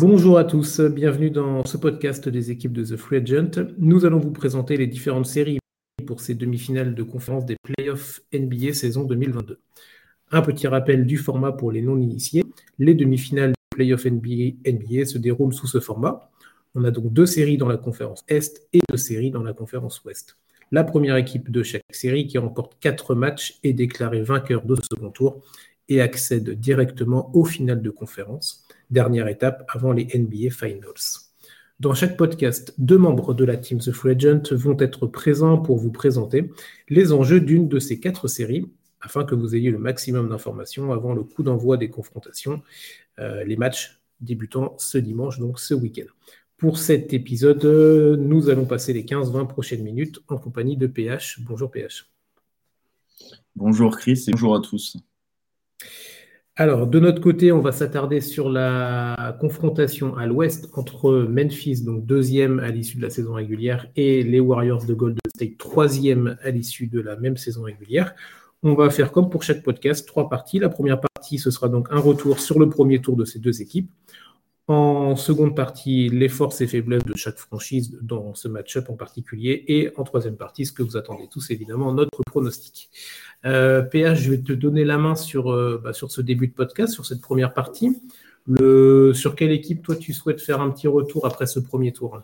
Bonjour à tous, bienvenue dans ce podcast des équipes de The Free Agent. Nous allons vous présenter les différentes séries pour ces demi-finales de conférence des playoffs NBA saison 2022. Un petit rappel du format pour les non-initiés. Les demi-finales des playoffs NBA, NBA se déroulent sous ce format. On a donc deux séries dans la conférence Est et deux séries dans la conférence Ouest. La première équipe de chaque série qui remporte quatre matchs est déclarée vainqueur de ce second tour et accède directement au final de conférence, dernière étape avant les NBA Finals. Dans chaque podcast, deux membres de la team The Free Agent vont être présents pour vous présenter les enjeux d'une de ces quatre séries afin que vous ayez le maximum d'informations avant le coup d'envoi des confrontations, euh, les matchs débutant ce dimanche, donc ce week-end. Pour cet épisode, nous allons passer les 15-20 prochaines minutes en compagnie de PH. Bonjour PH. Bonjour Chris et bonjour à tous. Alors, de notre côté, on va s'attarder sur la confrontation à l'ouest entre Memphis, donc deuxième à l'issue de la saison régulière, et les Warriors de Golden State, troisième à l'issue de la même saison régulière. On va faire comme pour chaque podcast, trois parties. La première partie, ce sera donc un retour sur le premier tour de ces deux équipes. En seconde partie, les forces et faiblesses de chaque franchise dans ce match-up en particulier. Et en troisième partie, ce que vous attendez tous, évidemment, notre pronostic. Euh, PH, je vais te donner la main sur, euh, bah, sur ce début de podcast, sur cette première partie. Le, sur quelle équipe, toi, tu souhaites faire un petit retour après ce premier tour?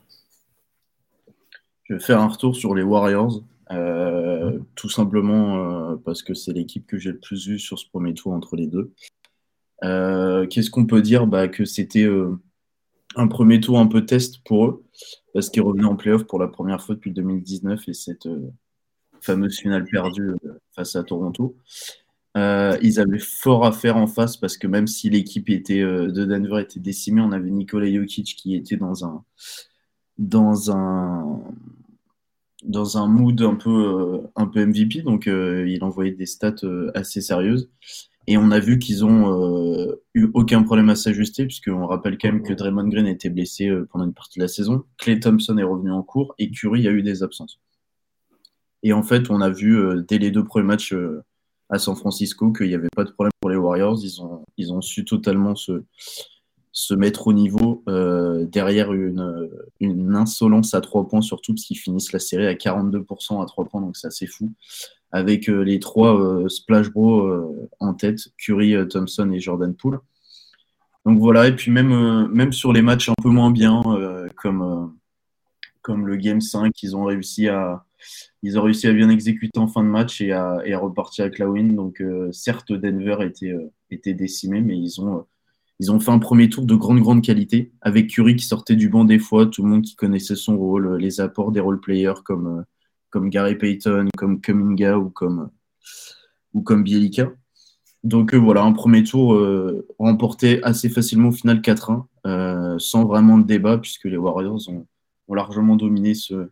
Je vais faire un retour sur les Warriors. Euh, tout simplement euh, parce que c'est l'équipe que j'ai le plus vue sur ce premier tour entre les deux. Euh, qu'est-ce qu'on peut dire bah, Que c'était un premier tour un peu test pour eux, parce qu'ils revenaient en playoff pour la première fois depuis 2019 et cette fameuse finale perdue face à Toronto. ils avaient fort à faire en face parce que même si l'équipe était de Denver était décimée, on avait Nikola Jokic qui était dans un dans un dans un mood un peu, euh, un peu MVP, donc euh, il envoyait des stats euh, assez sérieuses. Et on a vu qu'ils ont eu aucun problème à s'ajuster, puisqu'on rappelle quand même que Draymond Green était blessé pendant une partie de la saison, Clay Thompson est revenu en cours et Curry a eu des absences. Et en fait, on a vu dès les deux premiers matchs à San Francisco qu'il n'y avait pas de problème pour les Warriors. Ils ont, ils ont su totalement se, se mettre au niveau euh, derrière une, une, insolence à trois points, surtout parce qu'ils finissent la série à 42% à trois points, donc c'est assez fou. Avec euh, les trois euh, Splash Bros en tête, Curry, Thompson et Jordan Poole. Donc voilà, et puis même, même sur les matchs un peu moins bien, comme, comme le Game 5, ils ont réussi à, ils ont réussi à bien exécuter en fin de match et à, et à repartir avec la win. Donc certes, Denver était, était décimé, mais ils ont ils ont fait un premier tour de grande, grande qualité, avec Curry qui sortait du banc des fois, tout le monde qui connaissait son rôle, les apports des role-players comme, euh, comme Gary Payton, comme Kuminga ou comme, ou comme Bielika. Donc euh, voilà, un premier tour euh, remporté assez facilement au final 4-1, sans vraiment de débat, puisque les Warriors ont, largement dominé ce,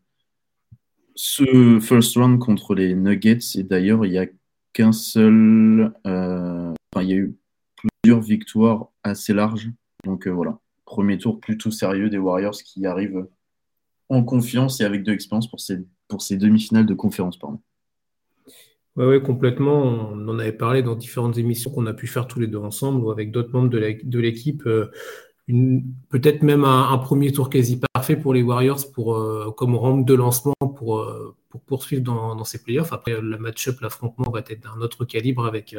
ce first round contre les Nuggets. Et d'ailleurs, il n'y a qu'un seul. Enfin, il y a eu plusieurs victoires assez larges. Donc euh, voilà, premier tour plutôt sérieux des Warriors qui arrivent en confiance et avec de l'expérience pour ces, pour ces demi-finales de conférence. Pardon. Oui, complètement. On en avait parlé dans différentes émissions qu'on a pu faire tous les deux ensemble ou avec d'autres membres de l'équipe. Euh, peut-être même un, premier tour quasi parfait pour les Warriors pour, euh, comme rampe de lancement pour, pour poursuivre dans, ces playoffs. Après, le match-up, l'affrontement va être d'un autre calibre avec,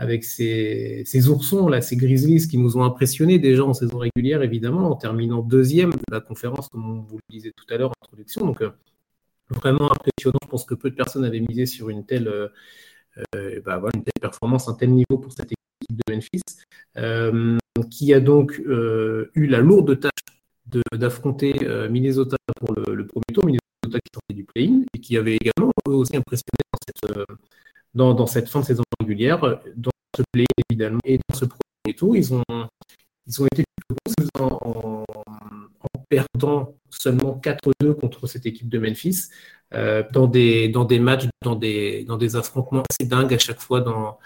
avec ces, oursons, là, ces Grizzlies qui nous ont impressionnés déjà en saison régulière, évidemment, en terminant deuxième de la conférence, comme on vous le disait tout à l'heure en introduction. Donc, euh, vraiment impressionnant. Je pense que peu de personnes avaient misé sur une telle, euh, euh, bah, performance, un tel niveau pour cette équipe de Memphis, qui a donc eu la lourde tâche d'affronter Minnesota pour le, premier tour, Minnesota qui sortait du play-in, et qui avait également aussi impressionné dans cette fin de saison régulière, dans ce play évidemment, et dans ce premier tour, ils ont, été en, perdant seulement 4-2 contre cette équipe de Memphis, euh, dans, des, dans des matchs, dans des, dans des affrontements assez dingues à chaque fois, dans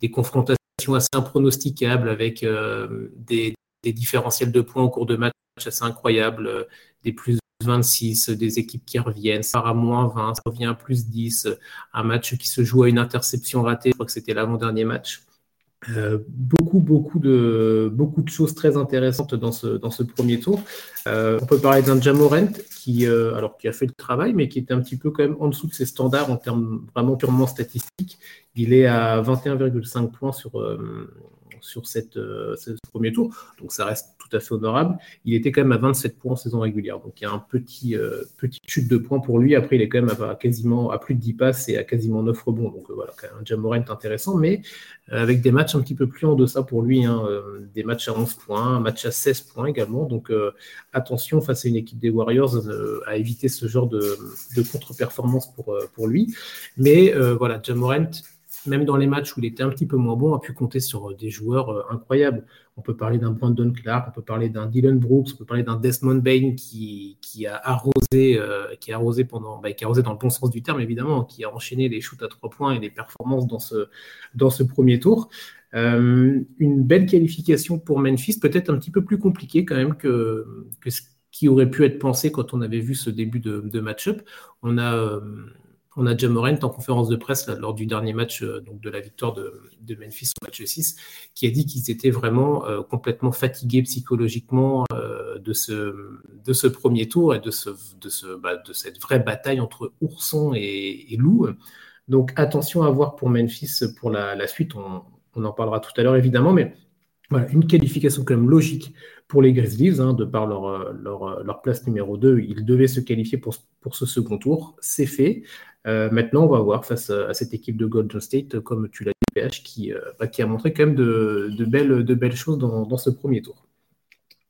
des confrontations assez impronosticables avec euh, des, des, différentiels de points au cours de matchs assez incroyables, euh, des plus 26, des équipes qui reviennent, ça à moins 20, ça revient à plus 10, un match qui se joue à une interception ratée, je crois que c'était l'avant-dernier match. Euh, beaucoup, beaucoup de, beaucoup de choses très intéressantes dans ce, dans ce premier tour. Euh, on peut parler d'un Jamorent qui, euh, alors, qui a fait le travail, mais qui était un petit peu quand même en dessous de ses standards en termes vraiment purement statistiques. Il est à 21,5 points sur, sur euh, ce premier tour, donc ça reste tout à fait honorable. Il était quand même à 27 points en saison régulière, donc il y a un petit euh, petite chute de points pour lui. Après, il est quand même à, quasiment à plus de 10 passes et à quasiment 9 rebonds, donc euh, voilà, quand même un Jamorant intéressant, mais avec des matchs un petit peu plus en deçà pour lui, hein, des matchs à 11 points, un match à 16 points également, donc attention face à une équipe des Warriors à éviter ce genre de, de contre-performance pour, pour lui. Mais voilà, Jamorant même dans les matchs où il était un petit peu moins bon, a pu compter sur euh, des joueurs euh, incroyables. On peut parler d'un Brandon Clark, on peut parler d'un Dylan Brooks, on peut parler d'un Desmond Bain qui, qui a arrosé, euh, qui a arrosé pendant, bah, qui a arrosé dans le bon sens du terme évidemment, qui a enchaîné les shoots à trois points et les performances dans ce, dans ce premier tour. une belle qualification pour Memphis, peut-être un petit peu plus compliqué quand même que, que ce qui aurait pu être pensé quand on avait vu ce début de, de match-up. On a on a Jamorant en conférence de presse lors du dernier match euh, donc de la victoire de, Memphis au match 6, qui a dit qu'ils étaient vraiment euh, complètement fatigués psychologiquement euh, de, ce, premier tour et de, bah, cette vraie bataille entre ourson et, loup. Donc attention à voir pour Memphis pour la, suite, on, en parlera tout à l'heure évidemment, mais une qualification quand même logique pour les Grizzlies, hein, de par leur, place numéro 2, ils devaient se qualifier pour ce second tour. C'est fait. Euh, maintenant, on va voir face à, cette équipe de Golden State, comme tu l'as dit, PH, qui, euh, bah, qui, a montré quand même de, belles, choses dans, ce premier tour.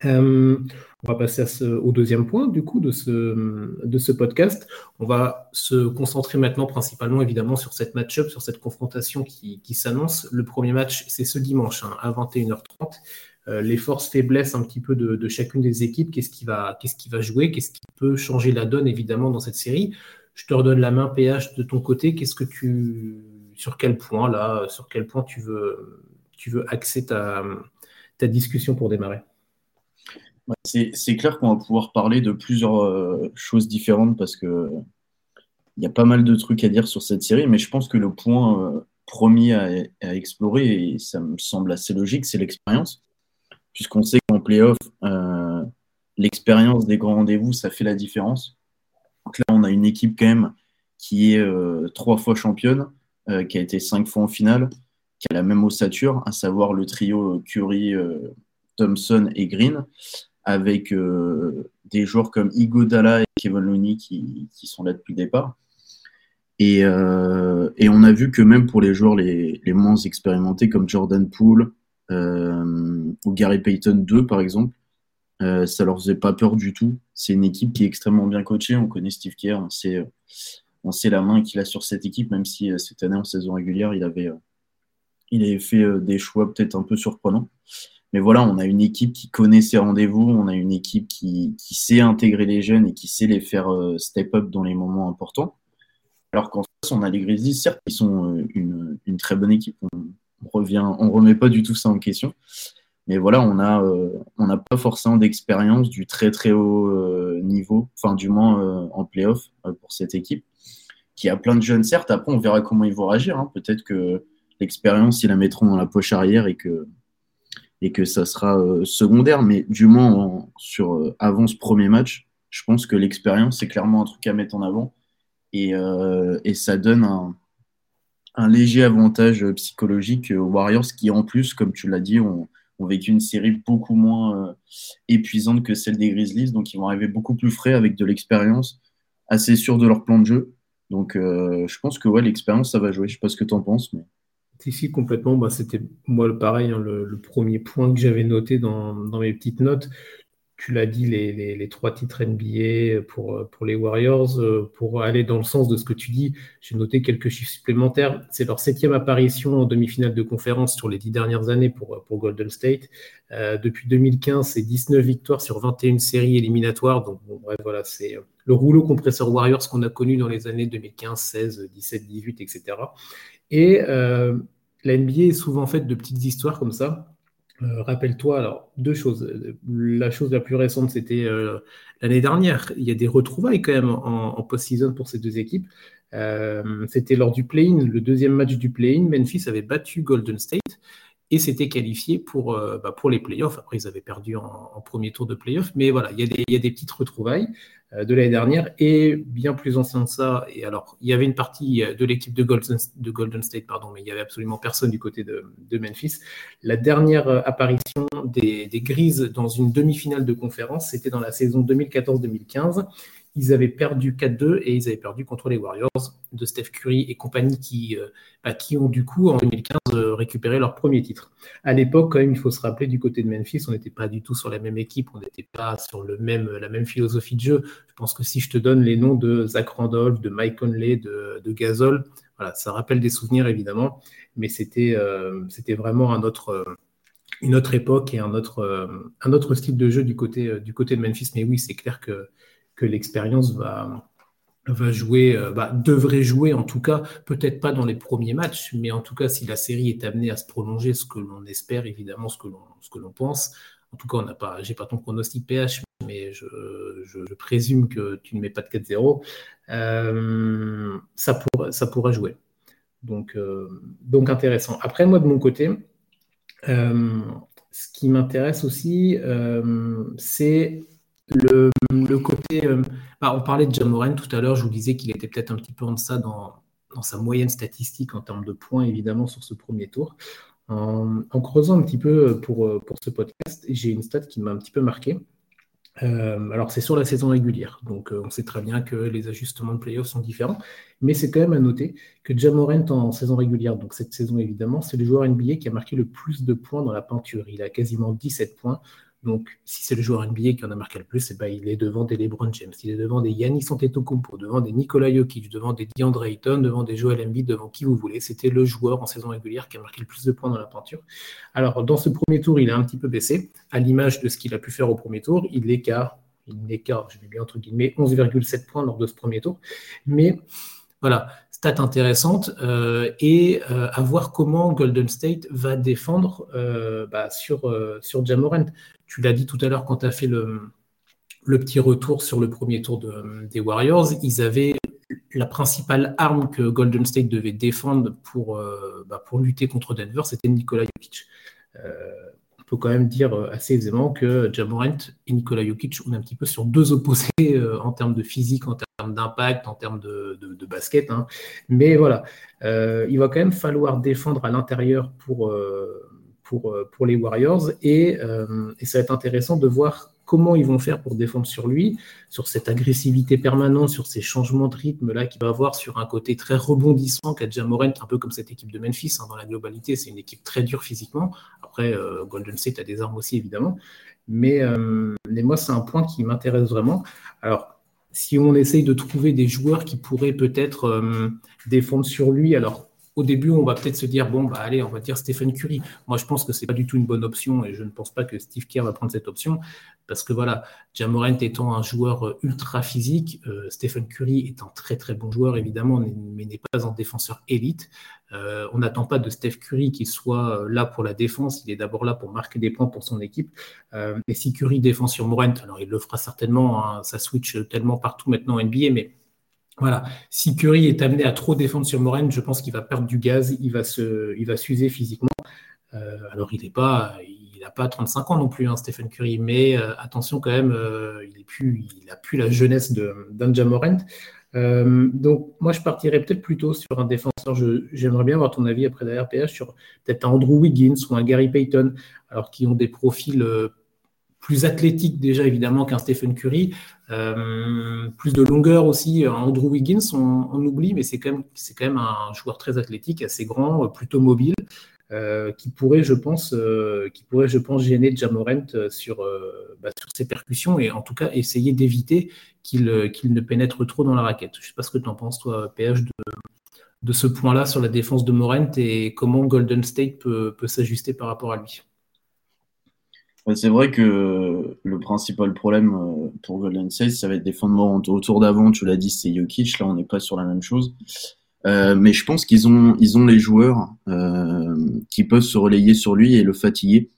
Euh, on va passer au deuxième point du coup de ce, de ce podcast. On va se concentrer maintenant principalement évidemment sur cette match-up, sur cette confrontation qui, s'annonce. Le premier match, c'est ce dimanche hein, à 21h30. les forces faiblesses un petit peu de, chacune des équipes, qu'est-ce qui, va, qu'est-ce qui va jouer, qu'est-ce qui peut changer la donne évidemment dans cette série? Je te redonne la main, PH, de ton côté. Qu'est-ce que tu, sur quel point là, sur quel point tu veux, tu veux axer ta, ta discussion pour démarrer? C'est clair qu'on va pouvoir parler de plusieurs euh, choses différentes parce que il y a pas mal de trucs à dire sur cette série, mais je pense que le point euh, premier à, explorer, et ça me semble assez logique, c'est l'expérience. Puisqu'on sait qu'en playoff, euh, l'expérience des grands rendez-vous, ça fait la différence. Donc là, on a une équipe quand même qui est euh, trois fois championne, euh, qui a été cinq fois en finale, qui a la même ossature, à savoir le trio Curry, euh, Thompson et Green, avec des joueurs comme Igodala et Kevin Looney qui, sont là depuis le départ. Et, on a vu que même pour les joueurs les, les moins expérimentés comme Jordan Poole ou Gary Payton 2 par exemple, euh, ça leur faisait pas peur du tout. C'est une équipe qui est extrêmement bien coachée. On connaît Steve Kerr, on sait, euh, on sait la main qu'il a sur cette équipe, même si euh, cette année en saison régulière, il avait, il avait fait des choix peut-être un peu surprenants. Mais voilà, on a une équipe qui connaît ses rendez-vous, on a une équipe qui, qui, sait intégrer les jeunes et qui sait les faire step up dans les moments importants. Alors qu'en face, on a les Grizzlies, certes, ils sont une, une très bonne équipe. On revient, on remet pas du tout ça en question. Mais voilà, on a, euh, on n'a pas forcément d'expérience du très très haut euh, niveau, enfin du moins euh, en playoff pour cette équipe, qui a plein de jeunes certes. Après, on verra comment ils vont réagir. Hein. Peut-être que l'expérience, ils la mettront dans la poche arrière et que et que ça sera secondaire. Mais du moins sur avant ce premier match, je pense que l'expérience c'est clairement un truc à mettre en avant et, et ça donne un, un léger avantage psychologique aux Warriors qui en plus, comme tu l'as dit, ont ont vécu une série beaucoup moins euh, épuisante que celle des Grizzlies. Donc, ils vont arriver beaucoup plus frais avec de l'expérience, assez sûr de leur plan de jeu. Donc, euh, je pense que ouais, l'expérience, ça va jouer. Je ne sais pas ce que tu en penses. Mais... Si, complètement. Bah, C'était moi le pareil, hein, le, premier point que j'avais noté dans, mes petites notes tu l'as dit, les, trois titres NBA pour, les Warriors. Euh, pour aller dans le sens de ce que tu dis, j'ai noté quelques chiffres supplémentaires. C'est leur septième apparition en demi-finale de conférence sur les dix dernières années pour, Golden State. Euh, depuis 2015, c'est 19 victoires sur 21 séries éliminatoires. Donc, bref, voilà, c'est le rouleau compresseur Warriors qu'on a connu dans les années 2015, 16, 17, 18, etc. Et euh, la NBA est souvent faite de petites histoires comme ça euh, rappelle-toi, alors, deux choses. La chose la plus récente, c'était euh, l'année dernière. Il y a des retrouvailles quand même en, post-season pour ces deux équipes. Euh, c'était lors du play-in, le deuxième match du play-in. Memphis avait battu Golden State. et s'étaient qualifiés pour, bah, pour les playoffs. Après, ils avaient perdu en, premier tour de playoffs, mais voilà, il y, a des, il y a des petites retrouvailles. Euh, de l'année dernière et bien plus ancien que ça. Et alors, il y avait une partie euh, de l'équipe de Golden, de Golden State, pardon, mais il n'y avait absolument personne du côté de, Memphis. La dernière euh, apparition des, des Grises dans une demi-finale de conférence, c'était dans la saison 2014-2015. Ils avaient perdu 4-2 et ils avaient perdu contre les Warriors de Steph Curry et compagnie qui, bah, qui ont du coup en 2015 euh, récupéré leur premier titre. À l'époque, quand même, il faut se rappeler du côté de Memphis, on n'était pas du tout sur la même équipe, on n'était pas sur le même, la même philosophie de jeu. Je pense que si je te donne les noms de Zach Randolph, de Mike Conley, de, de Gasol, voilà, ça rappelle des souvenirs évidemment, mais c'était euh, vraiment un autre une autre époque et un autre, un autre style de jeu du côté, du côté de Memphis. Mais oui, c'est clair que que l'expérience va, va jouer, euh, bah, devrait jouer en tout cas, peut-être pas dans les premiers matchs, mais en tout cas si la série est amenée à se prolonger, ce que l'on espère évidemment, ce que l'on ce que l'on pense. En tout cas, on n'a pas, j'ai pas ton pronostic PH, mais je, je, présume que tu ne mets pas de 4-0. Euh, ça, pourrait, ça pourrait jouer. Donc, euh, donc intéressant. Après, moi de mon côté, ce qui m'intéresse aussi, c'est le, côté. Euh, bah, on parlait de Jamoran tout à l'heure, je vous disais qu'il était peut-être un petit peu en deçà dans, sa moyenne statistique en termes de points, évidemment, sur ce premier tour. En, creusant un petit peu pour, euh, pour ce podcast, j'ai une stat qui m'a un petit peu marqué. Euh, alors, c'est sur la saison régulière, donc on sait très bien que les ajustements de playoffs sont différents, mais c'est quand même à noter que Jamorant en saison régulière, donc cette saison évidemment, c'est le joueur NBA qui a marqué le plus de points dans la peinture. Il a quasiment 17 points, donc, si c'est le joueur NBA qui en a marqué le plus, eh ben, il est devant des LeBron James, il est devant des Yannis Antetokounmpo, devant des Nikola Jokic, devant des DeAndre Ayton, devant des Joel Embiid, devant qui vous voulez. C'était le joueur en saison régulière qui a marqué le plus de points dans la peinture. Alors, dans ce premier tour, il a un petit peu baissé, à l'image de ce qu'il a pu faire au premier tour. Il qu'à, il qu'à, je vais bien entre guillemets, 11,7 points lors de ce premier tour. Mais voilà, stat intéressante euh, et euh, à voir comment Golden State va défendre euh, bah, sur, sur Jamorant. Tu l'as dit tout à l'heure quand tu as fait le, le, petit retour sur le premier tour de, des Warriors. Ils avaient la principale arme que Golden State devait défendre pour, bah, pour lutter contre Denver, c'était Nikola Jokic. Euh, peut quand même dire euh, assez aisément que Jamorant et Nikola Jokic, on est un petit peu sur deux opposés en termes de physique, en termes d'impact, en termes de, de, basket. Hein. Mais voilà, il va quand même falloir défendre à l'intérieur pour pour, euh, pour les Warriors. Et, euh, et, ça va être intéressant de voir comment ils vont faire pour défendre sur lui, sur cette agressivité permanente, sur ces changements de rythme là qu'il va avoir, sur un côté très rebondissant qu'a déjà Morent, un peu comme cette équipe de Memphis hein, dans la globalité. C'est une équipe très dure physiquement. Après, euh, Golden State a des armes aussi évidemment. Mais, mais moi, c'est un point qui m'intéresse vraiment. Alors, si on essaye de trouver des joueurs qui pourraient peut-être défendre sur lui, alors au début, on va peut-être se dire bon, bah allez, on va dire Stephen Curry. Moi, je pense que c'est pas du tout une bonne option et je ne pense pas que Steve Kerr va prendre cette option parce que voilà, Jamorant étant un joueur euh, ultra physique, euh, Stephen Curry est un très très bon joueur évidemment, mais n'est pas un défenseur élite. Euh, on n'attend pas de Steph Curry qu'il soit là pour la défense. Il est d'abord là pour marquer des points pour son équipe. et si Curry défend sur Morant, alors il le fera certainement. Hein, ça switch tellement partout maintenant en NBA, mais voilà. Si Curry est amené à trop défendre sur Moren, je pense qu'il va perdre du gaz, il va se, il va s'user physiquement. Euh, alors il n'est pas, il n'a pas 35 ans non plus, hein, Stephen Curry, mais euh, attention quand même, euh, il est plus, il a plus la jeunesse d'Anja Morent. donc moi je partirais peut-être plutôt sur un défenseur. J'aimerais bien avoir ton avis après la RPH sur peut-être un Andrew Wiggins ou un Gary Payton, alors qui ont des profils plus athlétique déjà évidemment qu'un Stephen Curry, euh, plus de longueur aussi. Andrew Wiggins, on, oublie, mais c'est quand, même, quand même un joueur très athlétique, assez grand, plutôt mobile, euh, qui pourrait, je pense, euh, qui pourrait, je pense, gêner Jamorent sur, bah, sur ses percussions et en tout cas essayer d'éviter qu'il, qu'il ne pénètre trop dans la raquette. Je ne sais pas ce que tu en penses, toi, PH, de, de ce point-là sur la défense de Morent et comment Golden State peut, peut s'ajuster par rapport à lui. C'est vrai que le principal problème euh, pour Golden State, ça va être des fondements autour d'avant. Tu l'as dit, c'est Jokic. Là, on n'est pas sur la même chose. Euh, mais je pense qu'ils ont, ils ont les joueurs euh, qui peuvent se relayer sur lui et le fatiguer.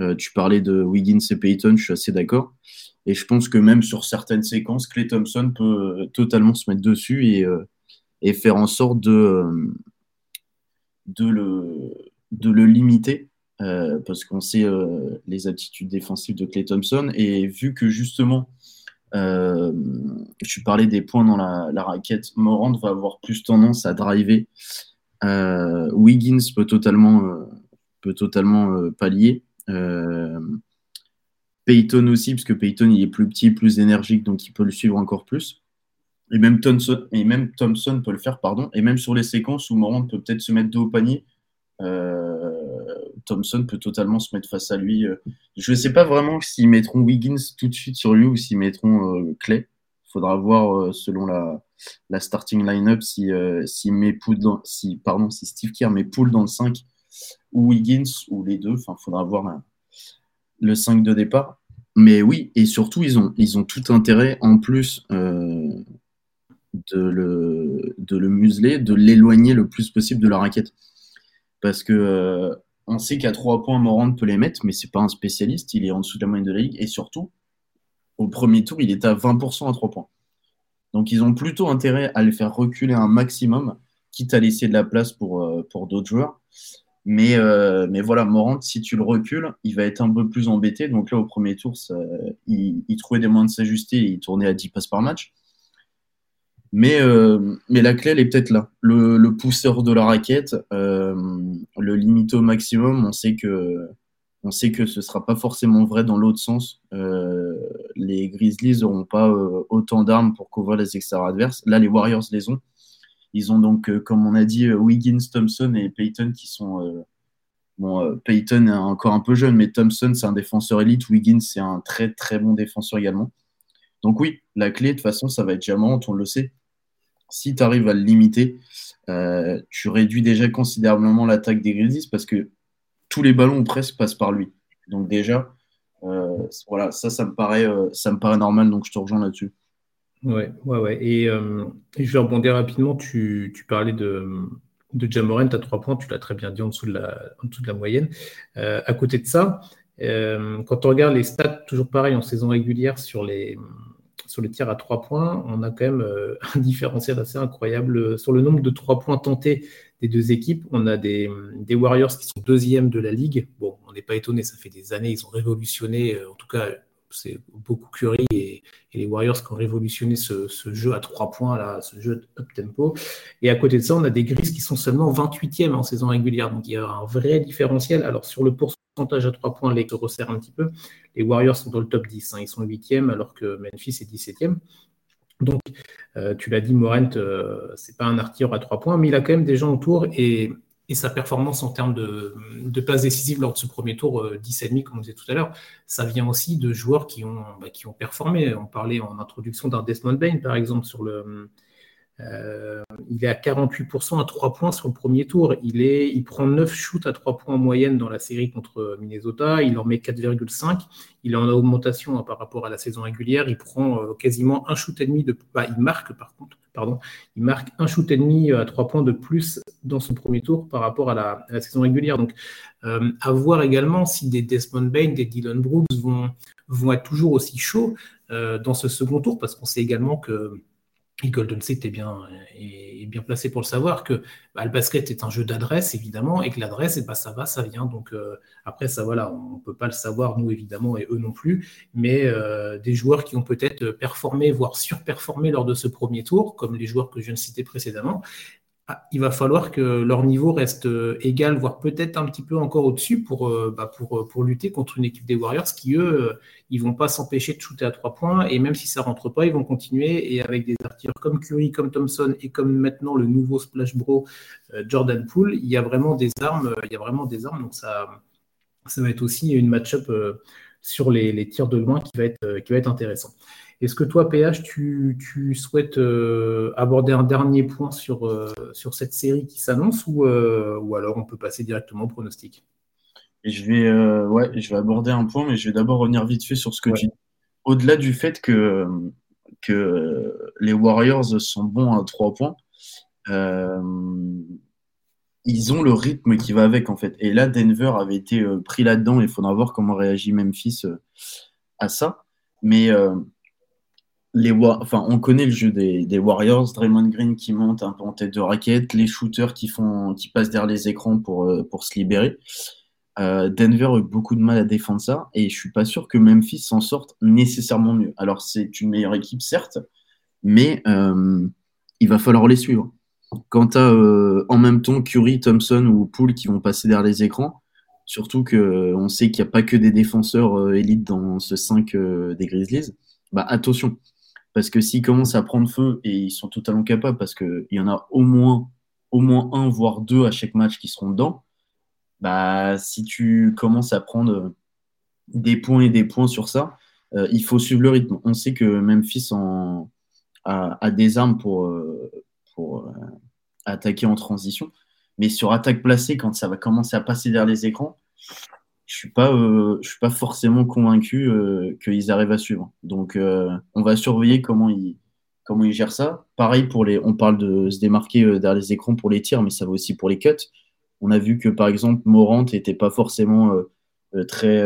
Euh, tu parlais de Wiggins et Payton, je suis assez d'accord. Et je pense que même sur certaines séquences, Clay Thompson peut totalement se mettre dessus et, euh, et faire en sorte de, de, le, de le limiter parce qu'on sait les aptitudes défensives de Clay Thompson. Et vu que justement, je parlais des points dans la, la, raquette, Morant va avoir plus tendance à driver. Wiggins peut totalement, peut totalement pallier. Peyton aussi, parce que Peyton il est plus petit, plus énergique, donc il peut le suivre encore plus. Et même Thompson, et même Thompson peut le faire, pardon. Et même sur les séquences où Morant peut peut-être se mettre dos au panier, euh, Thompson peut totalement se mettre face à lui. Je ne sais pas vraiment s'ils mettront Wiggins tout de suite sur lui ou s'ils mettront euh, Clay. Il faudra voir euh, selon la, starting line-up si, si, met si, pardon, si Steve Kerr met Poole dans le 5 ou Wiggins ou les deux. Enfin, faudra voir le 5 de départ. Mais oui, et surtout, ils ont, ils ont tout intérêt en plus de le, de le museler, de l'éloigner le plus possible de la raquette. Parce que euh, on sait qu'à trois points, Morand peut les mettre, mais c'est pas un spécialiste, il est en dessous de la moyenne de la ligue. Et surtout, au premier tour, il est à 20% à trois points. Donc ils ont plutôt intérêt à le faire reculer un maximum, quitte à laisser de la place pour, euh, pour d'autres joueurs. Mais, euh, mais voilà, Morant, si tu le recules, il va être un peu plus embêté. Donc là, au premier tour, il, il, trouvait des moyens de s'ajuster il tournait à 10 passes par match. Mais, euh, mais la clé, elle est peut-être là. Le, pousseur de la raquette, euh, le limiter au maximum, on sait que, on sait que ce ne sera pas forcément vrai dans l'autre sens. Euh, les Grizzlies n'auront pas autant d'armes pour couvrir les extérieurs adverses. Là, les Warriors les ont. Ils ont donc, comme on a dit, Wiggins, Thompson et Payton qui sont. bon, Payton est encore un peu jeune, mais Thompson, c'est un défenseur élite. Wiggins, c'est un très très bon défenseur également. Donc oui, la clé, de toute façon, ça va être Jamant, on le sait si tu arrives à le limiter, euh, tu réduis déjà considérablement l'attaque des Grizzlies parce que tous les ballons presque passent par lui. Donc déjà, euh, voilà, ça, ça me paraît, euh, ça me paraît normal. Donc je te rejoins là-dessus. Ouais, ouais, ouais. Et, je vais rebondir rapidement. Tu, parlais de, de Jamorent à trois points. Tu l'as très bien dit en dessous de la, en dessous de la moyenne. à côté de ça, quand on regarde les stats, toujours pareil en saison régulière sur les sur le tir à trois points, on a quand même euh, un différentiel assez incroyable. Sur le nombre de trois points tentés des deux équipes, on a des, Warriors qui sont deuxièmes de la ligue. Bon, on n'est pas étonné, ça fait des années, ils ont révolutionné, euh, en tout cas, c'est beaucoup Curry et, les Warriors qui ont révolutionné ce, jeu à trois points, là, ce jeu up tempo. Et à côté de ça, on a des Grises qui sont seulement 28e en saison régulière. Donc il y a un vrai différentiel. Alors sur le pourcentage à trois points, les se resserrent un petit peu. Les Warriors sont dans le top 10. Hein. Ils sont 8e alors que Memphis est 17e. Donc, euh, tu l'as dit, Morent, euh, c'est pas un artilleur à trois points, mais il a quand même des gens autour et et sa performance en termes de, de passes décisives lors de ce premier tour, euh, 10,5 comme on disait tout à l'heure, ça vient aussi de joueurs qui ont, bah, qui ont performé. On parlait en introduction d'un Desmond Bain, par exemple, sur le, euh, il est à 48% à 3 points sur le premier tour. Il, est, il prend 9 shoots à 3 points en moyenne dans la série contre Minnesota. Il en met 4,5. Il est en augmentation hein, par rapport à la saison régulière. Il prend euh, quasiment un shoot et demi de. Bah, il marque par contre, pardon, il marque un shoot et demi à 3 points de plus dans son premier tour par rapport à la, saison régulière. Donc, euh, à voir également si des Desmond Bain, des Dylan Brooks vont, vont être toujours aussi chauds dans ce second tour, parce qu'on sait également que Golden State est bien, est bien placé pour le savoir que bah, le basket est un jeu d'adresse, évidemment, et que l'adresse, bah, ça va, ça vient. Donc euh, après, ça, voilà, on ne peut pas le savoir, nous, évidemment, et eux non plus. Mais euh, des joueurs qui ont peut-être performé, voire surperformé lors de ce premier tour, comme les joueurs que je viens de citer précédemment, ah, il va falloir que leur niveau reste euh, égal, voire peut-être un petit peu encore au-dessus pour, euh, bah, pour, euh, pour lutter contre une équipe des Warriors qui, eux, ils vont pas s'empêcher de shooter à trois points et même si ça rentre pas, ils vont continuer et avec des artilleurs comme Curry, comme Thompson et comme maintenant le nouveau Splash Bro Jordan Poole, il y a vraiment des armes, il y a vraiment des armes, donc ça, ça va être aussi une match-up sur les, les, tirs de loin qui va être, qui va être intéressant. Est-ce que toi, PH, tu, souhaites euh, aborder un dernier point sur, euh, sur cette série qui s'annonce ou, euh, ou alors on peut passer directement au pronostic? Je vais, ouais, je vais aborder un point, mais je vais d'abord revenir vite fait sur ce que tu dis. Au-delà du fait que, que les Warriors sont bons à trois points, ils ont le rythme qui va avec en fait. Et là, Denver avait été pris là-dedans. Il faudra voir comment réagit Memphis à ça. Mais les enfin, on connaît le jeu des, Warriors, Draymond Green qui monte un peu en tête de raquette, les shooters qui font, qui passent derrière les écrans pour, euh, pour se libérer. Denver a eu beaucoup de mal à défendre ça et je suis pas sûr que Memphis s'en sorte nécessairement mieux. Alors c'est une meilleure équipe certes, mais il va falloir les suivre. Quant à en même temps Curry, Thompson ou Poole qui vont passer derrière les écrans, surtout qu'on sait qu'il n'y a pas que des défenseurs élites dans ce 5 des Grizzlies, bah attention, parce que s'ils commencent à prendre feu, et ils sont totalement capables, parce qu'il y en a au moins, au moins un, voire deux à chaque match qui seront dedans, bah, si tu commences à prendre des points et des points sur ça, euh, il faut suivre le rythme. On sait que Memphis en, a, des armes pour, euh, pour attaquer en transition, mais sur attaque placée, quand ça va commencer à passer derrière les écrans, je suis pas, euh, je suis pas forcément convaincu euh, qu'ils arrivent à suivre. Donc, euh, on va surveiller comment ils, comment ils gèrent ça. Pareil pour les, on parle de se démarquer derrière les écrans pour les tirs, mais ça va aussi pour les cuts. On a vu que par exemple Morant n'était pas forcément très,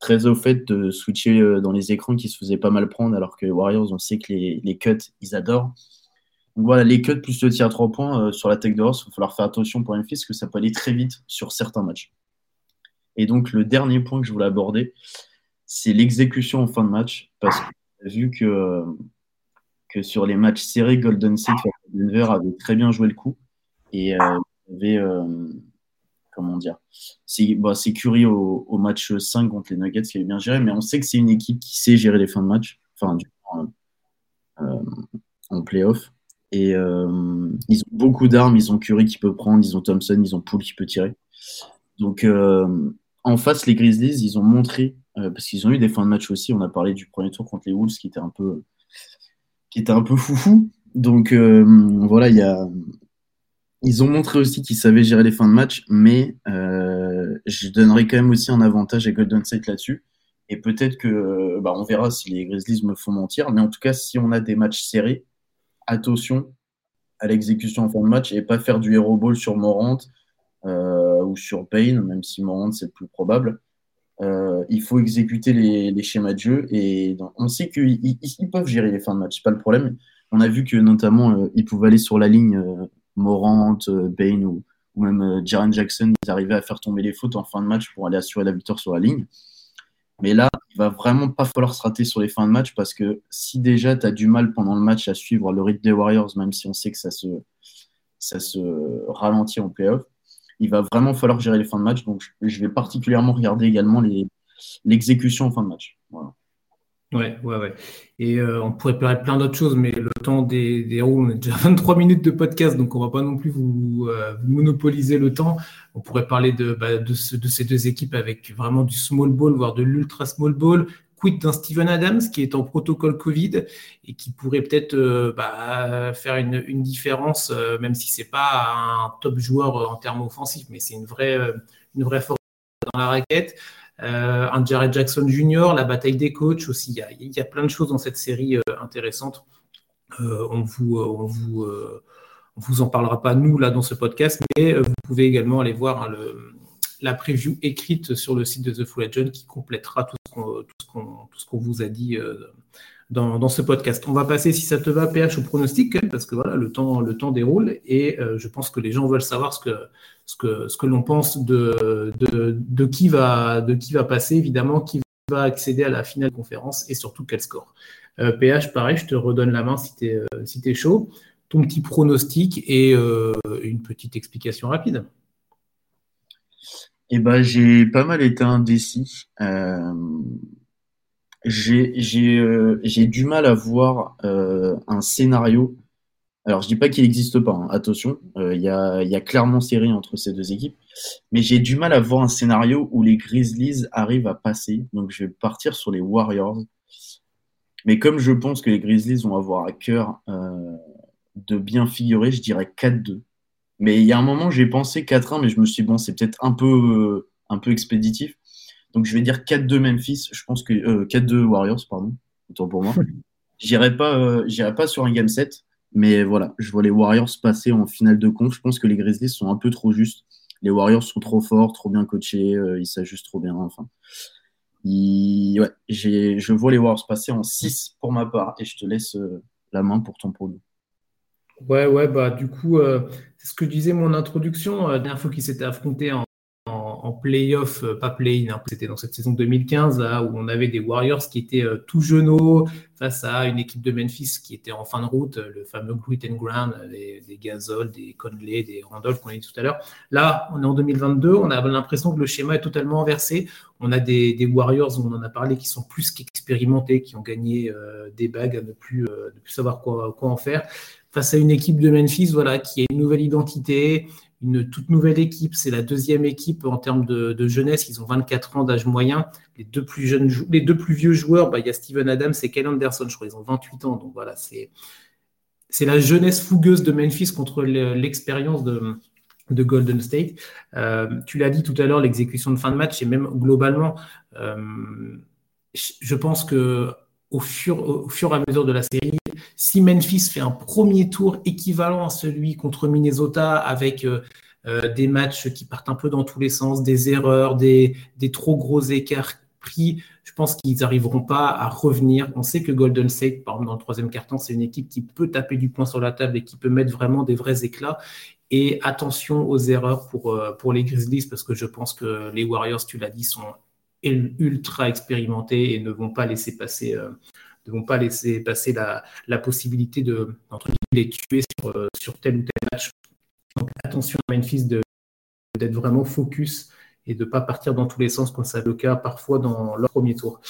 très au fait de switcher dans les écrans qui se faisaient pas mal prendre, alors que les Warriors, on sait que les cuts, ils adorent. Donc voilà, les cuts plus le tir à trois points sur la tech de Ross, il va falloir faire attention pour Memphis, parce que ça peut aller très vite sur certains matchs. Et donc, le dernier point que je voulais aborder, c'est l'exécution en fin de match. Parce a vu que, que sur les matchs serrés, Golden State Denver avait très bien joué le coup. Et euh, avait, euh, comment dire, c'est bah, Curry au, au, match 5 contre les Nuggets qui avait bien géré, mais on sait que c'est une équipe qui sait gérer les fins de match, enfin, du coup, euh, en playoff. Et ils ont beaucoup d'armes, ils ont Curry qui peut prendre, ils ont Thompson, ils ont Poole qui peut tirer. Donc, en face, les Grizzlies, ils ont montré, euh, parce qu'ils ont eu des fins de match aussi, on a parlé du premier tour contre les Wolves qui était un peu, qui était un peu foufou. Donc euh, voilà, il y a, ils ont montré aussi qu'ils savaient gérer les fins de match, mais euh, je donnerais quand même aussi un avantage à Golden State là-dessus. Et peut-être que, bah, on verra si les Grizzlies me font mentir, mais en tout cas, si on a des matchs serrés, attention à l'exécution en fin de match et pas faire du hero ball sur Morant euh, ou sur Payne, même si Morant c'est plus probable. Euh, il faut exécuter les, schémas de jeu et on sait qu'ils ils, peuvent gérer les fins de match, c'est pas le problème. On a vu que notamment euh, ils pouvaient aller sur la ligne Morant, Payne ou, même Jaren Jackson, ils arrivaient à faire tomber les fautes en fin de match pour aller assurer la victoire sur la ligne. Mais là, il va vraiment pas falloir se rater sur les fins de match parce que si déjà tu as du mal pendant le match à suivre le rythme des Warriors, même si on sait que ça se, ça se ralentit en playoff, il va vraiment falloir gérer les fins de match. Donc, je vais particulièrement regarder également l'exécution en fin de match. Ouais, ouais, ouais. Et euh, on pourrait parler plein d'autres choses, mais le temps des, des on a déjà 23 minutes de podcast, donc on va pas non plus vous, euh, monopoliser le temps. On pourrait parler de, bah, de, ces deux équipes avec vraiment du small ball, voire de l'ultra small ball, d'un Steven Adams qui est en protocole Covid et qui pourrait peut-être euh, bah, faire une, différence, même si c'est pas un top joueur en termes offensifs, mais c'est une vraie force dans la raquette. Un Jared Jackson Jr., la bataille des coachs aussi. Il y a, plein de choses dans cette série intéressantes. on vous, on vous, on vous en parlera pas nous là dans ce podcast, mais vous pouvez également aller voir hein, la preview écrite sur le site de The Full Legend qui complétera tout ce qu'on vous a dit euh, dans, ce podcast. On va passer, si ça te va, PH, au pronostic, parce que voilà, le temps, le temps déroule et euh, je pense que les gens veulent savoir ce que, ce que, ce que l'on pense de, de, qui va, de qui va passer, évidemment, qui va accéder à la finale conférence et surtout quel score. PH, euh, pareil, je te redonne la main si tu es, si chaud. Ton petit pronostic et une petite explication rapide. Eh ben, j'ai pas mal été indécis. Euh, j'ai euh, du mal à voir euh, un scénario. Alors, je dis pas qu'il n'existe pas, hein, attention, il y, a, y, a, clairement série entre ces deux équipes, mais j'ai du mal à voir un scénario où les Grizzlies arrivent à passer. Donc, je vais partir sur les Warriors. Mais comme je pense que les Grizzlies vont avoir à cœur de bien figurer, je dirais 4-2. Mais il y a un moment, j'ai pensé 4-1, mais je me suis dit, bon, c'est peut-être un peu, euh, un peu expéditif. Donc, je vais dire 4-2 Memphis. Je pense que. 4-2 euh, Warriors, pardon. Autant pour moi. J'irai pas, euh, pas sur un game set. Mais voilà, je vois les Warriors passer en finale de conf. Je pense que les Grizzlies sont un peu trop justes. Les Warriors sont trop forts, trop bien coachés. ils s'ajustent trop bien. Enfin, ouais, je vois les Warriors passer en 6 pour ma part. Et je te laisse la main pour ton produit. Ouais, ouais, bah du coup, euh, c'est ce que disait mon introduction. Euh, la dernière fois qu'ils s'étaient affrontés en, playoff, euh, pas play-in, hein, c'était dans cette saison 2015, là, où on avait des Warriors qui étaient euh, tout genoux face à une équipe de Memphis qui était en fin de route, le fameux Grit and Ground, des, des Gasol, des Conley, des Randolph qu'on a dit tout à l'heure. Là, on est en 2022, on a l'impression que le schéma est totalement inversé. On a des, Warriors, on en a parlé, qui sont plus qu'expérimentés, qui ont gagné des bagues à ne plus, savoir quoi, quoi en faire face à une équipe de Memphis voilà, qui a une nouvelle identité, une toute nouvelle équipe. C'est la deuxième équipe en termes de, jeunesse. Ils ont 24 ans d'âge moyen. Les deux plus vieux joueurs, bah, il y a Steven Adams et Kyle Anderson, je crois. Ils ont 28 ans. Donc voilà, c'est la jeunesse fougueuse de Memphis contre l'expérience de, de Golden State. Euh, tu l'as dit tout à l'heure, l'exécution de fin de match et même globalement, euh, je pense que au fur, au fur et à mesure de la série, si Memphis fait un premier tour équivalent à celui contre Minnesota avec euh, euh, des matchs qui partent un peu dans tous les sens, des erreurs, des, trop gros écarts pris, je pense qu'ils n'arriveront pas à revenir. On sait que Golden State, par exemple, dans le troisième quart-temps, c'est une équipe qui peut taper du poing sur la table et qui peut mettre vraiment des vrais éclats. Et attention aux erreurs pour, euh, pour les Grizzlies, parce que je pense que les Warriors, tu l'as dit, sont ultra expérimentés et ne vont pas laisser passer ne vont pas laisser passer la, possibilité de les tuer sur, euh, sur, tel ou tel match. Donc attention à Memphis d'être vraiment focus et de ne pas partir dans tous les sens comme c'est le cas parfois dans leur premier tour.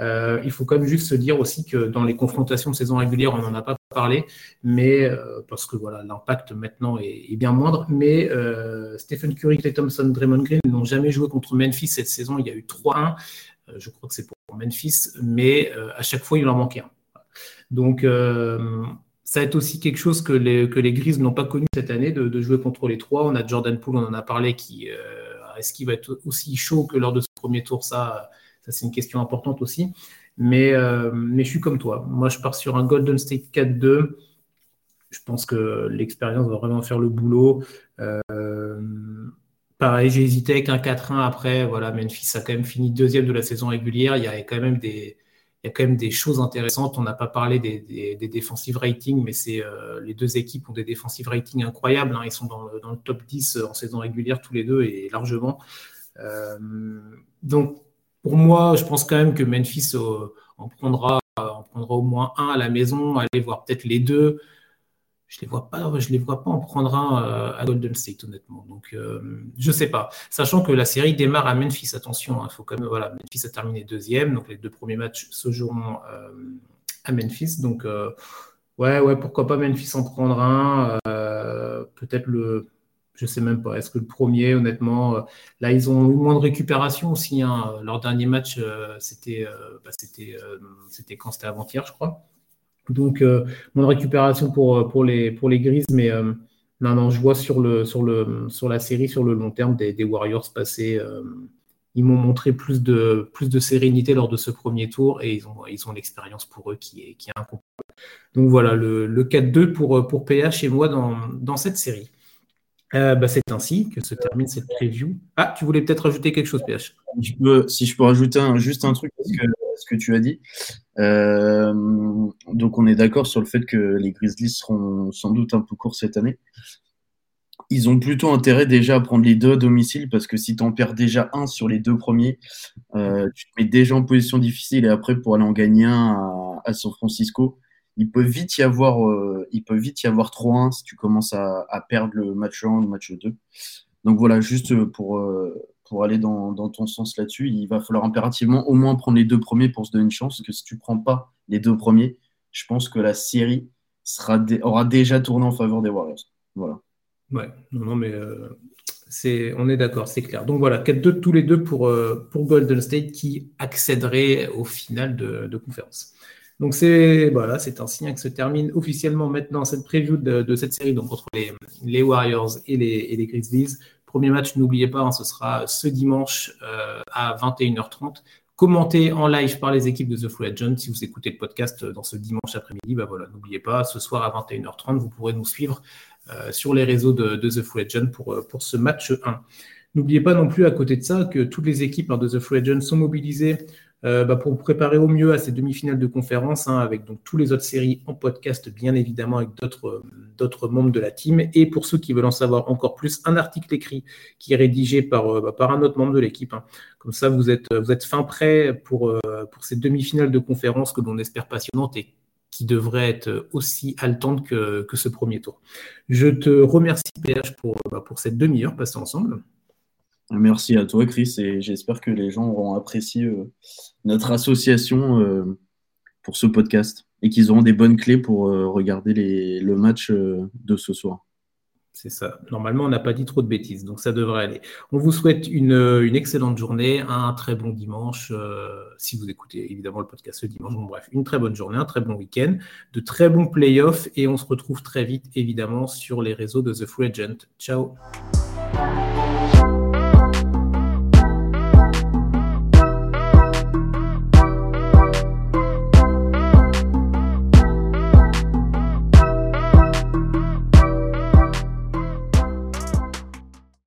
Euh, il faut quand même juste se dire aussi que dans les confrontations de saison régulière, on n'en a pas parlé, mais euh, parce que voilà, l'impact maintenant est, bien moindre. Mais Stephen Curry, Clay Thompson, Draymond Green n'ont jamais joué contre Memphis cette saison. Il y a eu 3-1. Je crois que c'est pour Memphis, mais euh, à chaque fois, il en manquait un. Donc, euh, ça va être aussi quelque chose que les, que Grises n'ont pas connu cette année, de, jouer contre les trois. On a Jordan Poole, on en a parlé, qui euh, est-ce qu'il va être aussi chaud que lors de ce premier tour? Ça, c'est une question importante aussi. Mais, mais je suis comme toi. Moi, je pars sur un Golden State 4-2. Je pense que l'expérience va vraiment faire le boulot. Pareil, j'ai hésité avec un 4-1 après. Voilà, Memphis a quand même fini deuxième de la saison régulière. Il y a quand même des, il y a quand même des choses intéressantes. On n'a pas parlé des, des, defensive ratings, mais c'est euh, les deux équipes ont des defensive ratings incroyables. Hein. Ils sont dans le, dans le, top 10 en saison régulière tous les deux et largement. Euh, donc, pour moi, je pense quand même que Memphis euh, en, prendra, en prendra au moins un à la maison, aller voir peut-être les deux je les les vois pas en prendre un euh, à Golden State honnêtement. Donc euh, je sais pas. Sachant que la série démarre à Memphis, attention, il hein, faut quand même voilà, Memphis a terminé deuxième, donc les deux premiers matchs se joueront euh, à Memphis. Donc ouais, ouais, pourquoi pas Memphis en prendre un. Peut-être le, je sais même pas. Est-ce que le premier, honnêtement, là ils ont eu moins de récupération aussi. Hein. Leur dernier match, c'était, bah, c'était quand? C'était avant-hier, je crois. Donc, euh, mon récupération pour, euh, pour, les, Grises, mais euh, non, non, je vois sur, la série, sur le long terme, des, Warriors passer. ils m'ont montré plus de, plus de sérénité lors de ce premier tour et ils ont, l'expérience pour eux qui est, qui incomparable. Donc voilà, le, le 4-2 pour, PH et moi dans, cette série. bah, c'est ainsi que se termine cette preview. Ah, tu voulais peut-être rajouter quelque chose, PH je peux, Si je peux rajouter juste un truc, parce que ce que tu as dit. Euh, donc on est d'accord sur le fait que les Grizzlies seront sans doute un peu courts cette année. Ils ont plutôt intérêt déjà à prendre les deux à domicile parce que si tu en perds déjà un sur les deux premiers, euh, tu te mets déjà en position difficile et après pour aller en gagner un à, San Francisco, il peut vite y avoir, euh, vite y avoir 3-1 si tu commences à, à, perdre le match 1 ou le match 2. Donc voilà, juste pour, pour aller dans, ton sens là-dessus, il va falloir impérativement au moins prendre les deux premiers pour se donner une chance. Parce que si tu ne prends pas les deux premiers, je pense que la série aura déjà tourné en faveur des Warriors. Voilà. Ouais, non, non, mais euh, on est d'accord, c'est clair. Donc voilà, 4-2 tous les deux pour, euh, pour Golden State qui accéderait au final de, conférence. Donc c'est voilà, c'est un signe que se termine officiellement maintenant cette preview de, cette série donc entre les, les Warriors et les, et les Grizzlies. Premier match, n'oubliez pas, hein, ce sera ce dimanche euh, à 21h30 commenté en live par les équipes de The Full Legend. Si vous écoutez le podcast dans ce dimanche après-midi, bah voilà, n'oubliez pas, ce soir à 21h30, vous pourrez nous suivre euh, sur les réseaux de, The Full Legend pour, euh, pour ce match 1. N'oubliez pas non plus à côté de ça que toutes les équipes hein, de The Full Legend sont mobilisées euh, bah, pour vous préparer au mieux à ces demi-finales de conférence, hein, avec donc tous les autres séries en podcast, bien évidemment, avec d'autres membres de la team. Et pour ceux qui veulent en savoir encore plus, un article écrit qui est rédigé par, euh, bah, par un autre membre de l'équipe. Hein. Comme ça, vous êtes, vous êtes fin prêt pour, pour ces demi-finales de conférence que l'on espère passionnantes et qui devraient être aussi haletantes que, que ce premier tour. Je te remercie, PH, pour, bah, pour cette demi-heure passée ensemble. Merci à toi, Chris, et j'espère que les gens auront apprécié euh, notre association euh, pour ce podcast et qu'ils auront des bonnes clés pour euh, regarder le match de ce soir. C'est ça. Normalement, on n'a pas dit trop de bêtises, donc ça devrait aller. On vous souhaite une, excellente journée, un très bon dimanche, si vous écoutez évidemment le podcast ce dimanche. Bon, bref, une très bonne journée, un très bon week-end, de très bons playoffs, et on se retrouve très vite, évidemment, sur les réseaux de The Full Agent. Ciao